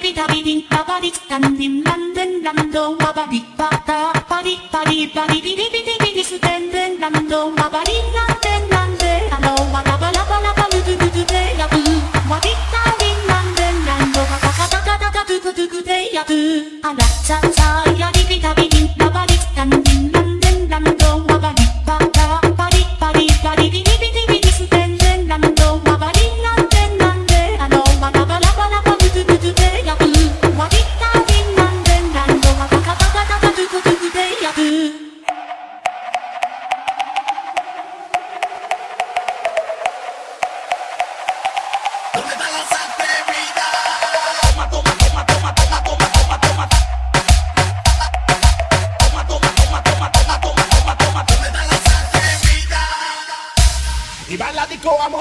ビタリパリスタンディンランデンランドワバリパタパリパリパリビリビリビリステンデンランドワバリランデンランデアロワラバラバラバルドゥドゥドゥデヤブワビタリンランタガタガタトゥクトゥクデヤブアラチャンサ Estou amor.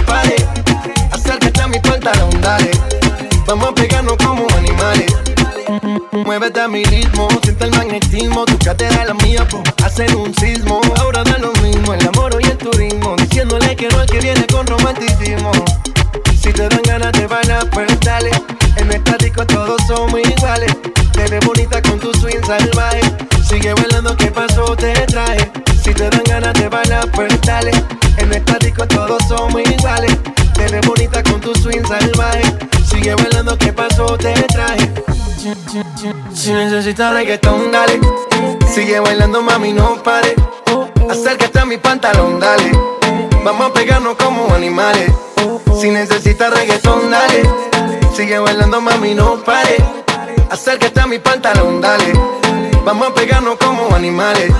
Pare. Acércate a mi pantalón, dale. Vamos a pegarnos como animales. Muévete a mi ritmo, siente el magnetismo. Tu cadera es la mía, po, hacen un sismo. Ahora da lo mismo, el amor y el turismo. Diciéndole que no al que viene con romanticismo. Si te dan ganas de bailar, pues dale. En estático todos somos iguales. Te ves bonita con tu swing salvaje. Sigue bailando, ¿qué pasó? Te traje. Si te dan ganas de bailar, pues dale. En el estático todos somos iguales. Te ves bonita con tu swing salvaje. Sigue bailando, ¿qué pasó? Te traje. Si necesitas reggaetón, dale. Sigue bailando, mami, no pare. Acércate a mi pantalón, dale. Vamos a pegarnos como animales. Si necesitas reggaetón, dale. Sigue bailando, mami, no pare. Acércate a mi pantalón, dale. Vamos a pegarnos como animales.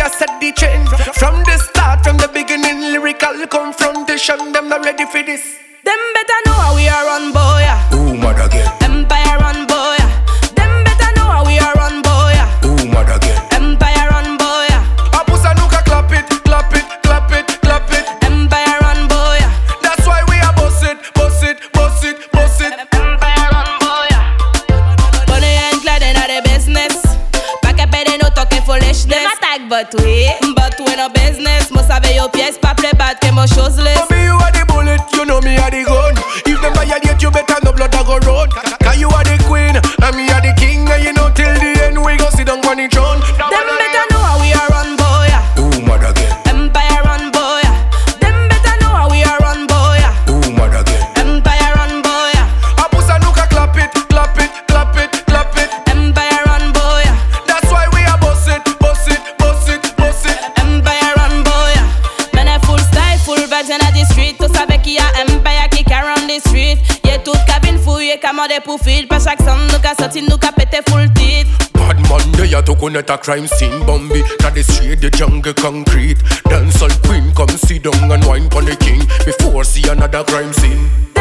I said the change From the start, from the beginning, lyrical confrontation, them not ready for this. Them better know how we are on board. but we down at a crime scene Bambi, that is straight the jungle concrete. Dancehall queen, come see down and wine pon the king Before see another crime scene.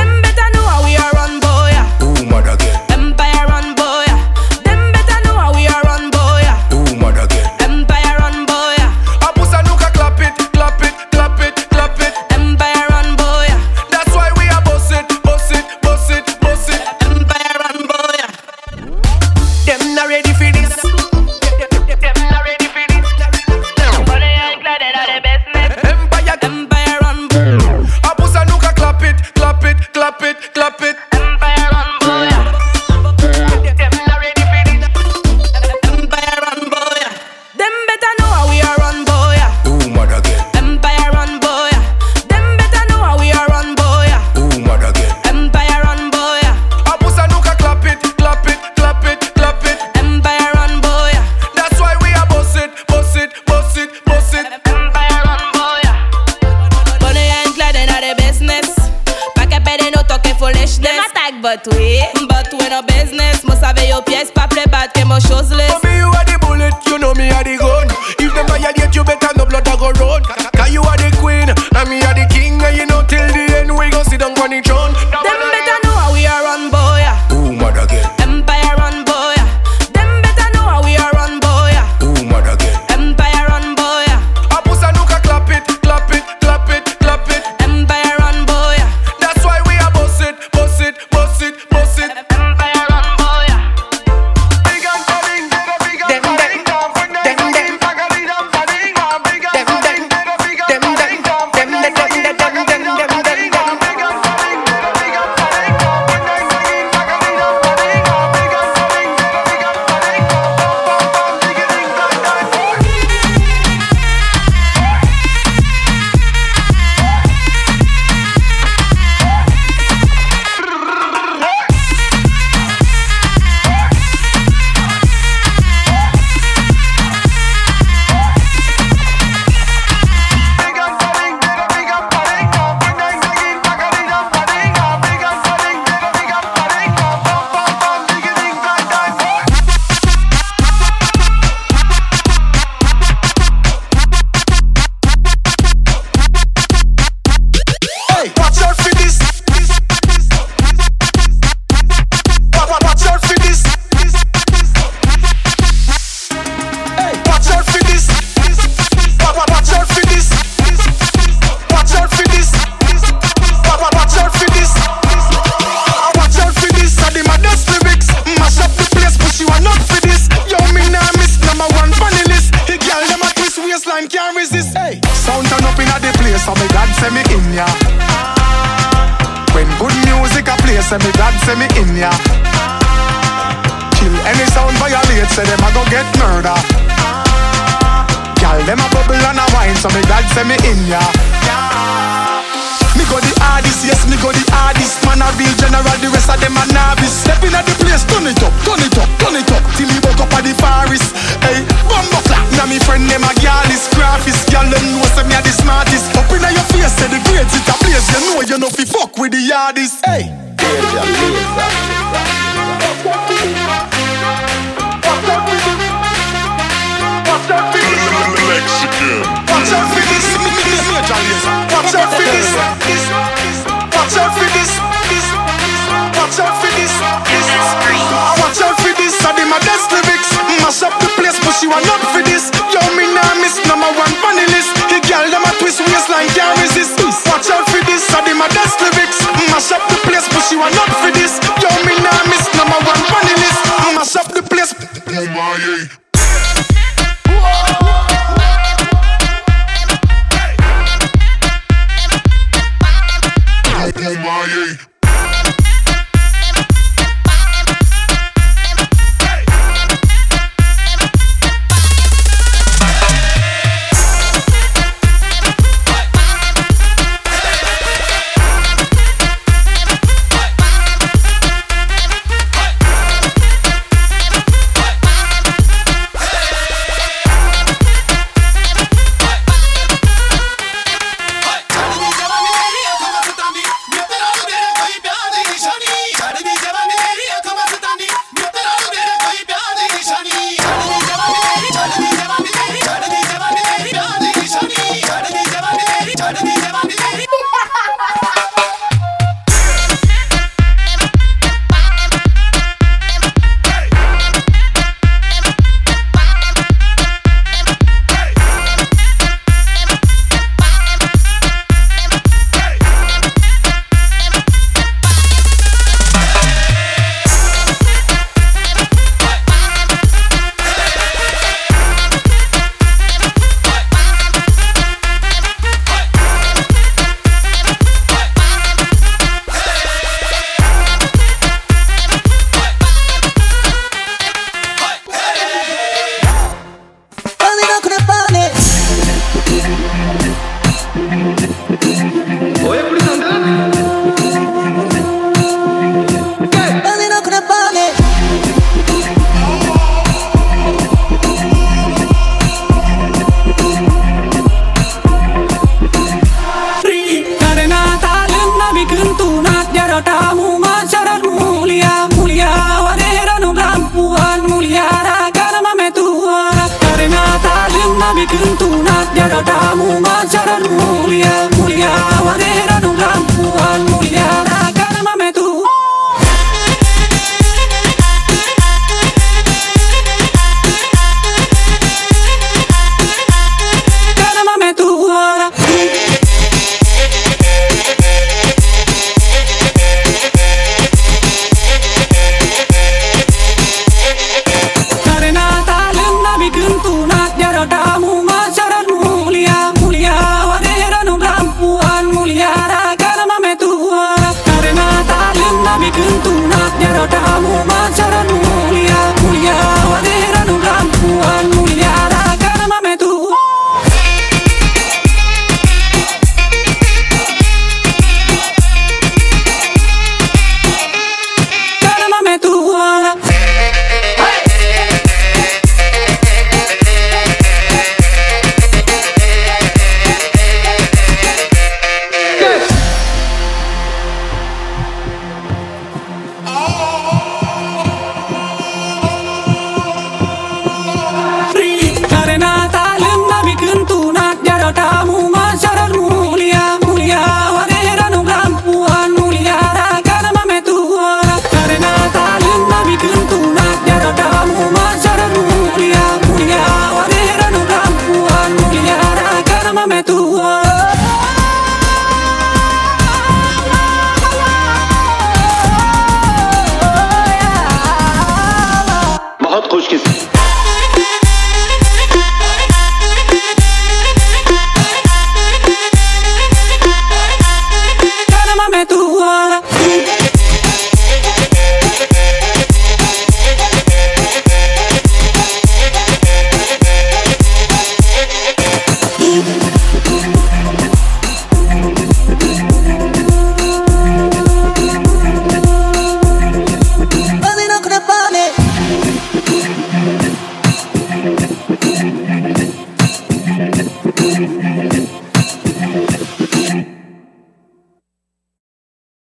and say me in ya. Yeah. Me go the hardest, yes, me go the hardest. Man a real general, the rest of them a novice. Stepping at the place, turn it up, turn it up, turn it up. Till he woke up at the forest. Hey, bumbo clap. Now me friend them a girl is graphist. Girl them know say me a the smartest. Up inna your face, say the greatest it a place You know you know fi fuck with the hardest. Hey. Magnolia